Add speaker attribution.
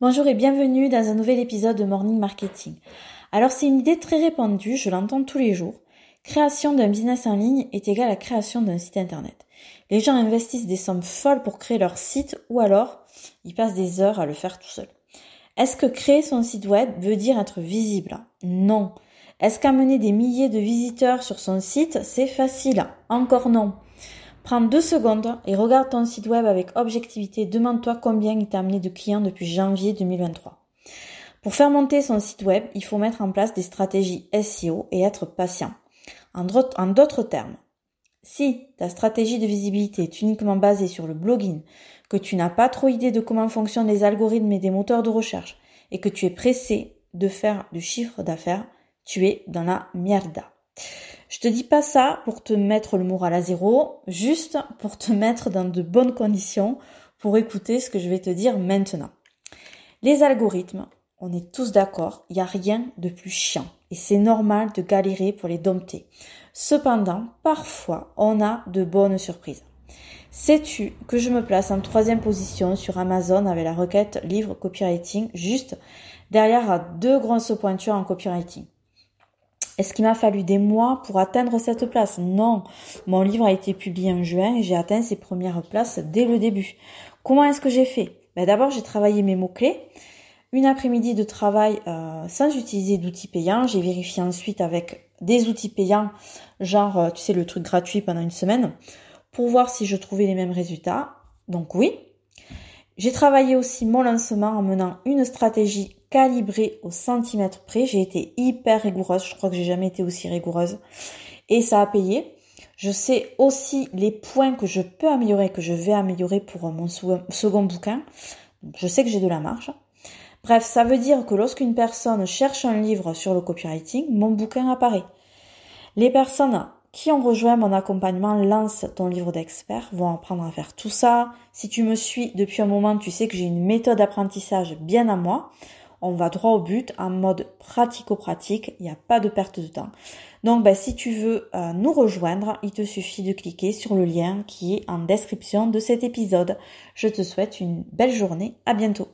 Speaker 1: Bonjour et bienvenue dans un nouvel épisode de Morning Marketing. Alors c'est une idée très répandue, je l'entends tous les jours. Création d'un business en ligne est égal à création d'un site internet. Les gens investissent des sommes folles pour créer leur site ou alors ils passent des heures à le faire tout seul. Est-ce que créer son site web veut dire être visible? Non. Est-ce qu'amener des milliers de visiteurs sur son site, c'est facile? Encore non. Prends deux secondes et regarde ton site web avec objectivité. Demande-toi combien il t'a amené de clients depuis janvier 2023. Pour faire monter son site web, il faut mettre en place des stratégies SEO et être patient. En d'autres termes, si ta stratégie de visibilité est uniquement basée sur le blogging, que tu n'as pas trop idée de comment fonctionnent les algorithmes et des moteurs de recherche, et que tu es pressé de faire du chiffre d'affaires, tu es dans la mierda. Je te dis pas ça pour te mettre le moral à zéro, juste pour te mettre dans de bonnes conditions pour écouter ce que je vais te dire maintenant. Les algorithmes, on est tous d'accord, il n'y a rien de plus chiant et c'est normal de galérer pour les dompter. Cependant, parfois, on a de bonnes surprises. Sais-tu que je me place en troisième position sur Amazon avec la requête livre copywriting juste derrière deux grosses pointures en copywriting? Est-ce qu'il m'a fallu des mois pour atteindre cette place? Non. Mon livre a été publié en juin et j'ai atteint ces premières places dès le début. Comment est-ce que j'ai fait? Ben D'abord, j'ai travaillé mes mots-clés. Une après-midi de travail euh, sans utiliser d'outils payants. J'ai vérifié ensuite avec des outils payants, genre, euh, tu sais, le truc gratuit pendant une semaine, pour voir si je trouvais les mêmes résultats. Donc oui. J'ai travaillé aussi mon lancement en menant une stratégie calibré au centimètre près. J'ai été hyper rigoureuse. Je crois que j'ai jamais été aussi rigoureuse. Et ça a payé. Je sais aussi les points que je peux améliorer, que je vais améliorer pour mon second bouquin. Je sais que j'ai de la marge. Bref, ça veut dire que lorsqu'une personne cherche un livre sur le copywriting, mon bouquin apparaît. Les personnes qui ont rejoint mon accompagnement Lance ton livre d'expert vont apprendre à faire tout ça. Si tu me suis depuis un moment, tu sais que j'ai une méthode d'apprentissage bien à moi on va droit au but en mode pratico-pratique, il n'y a pas de perte de temps. Donc ben, si tu veux euh, nous rejoindre, il te suffit de cliquer sur le lien qui est en description de cet épisode. Je te souhaite une belle journée, à bientôt.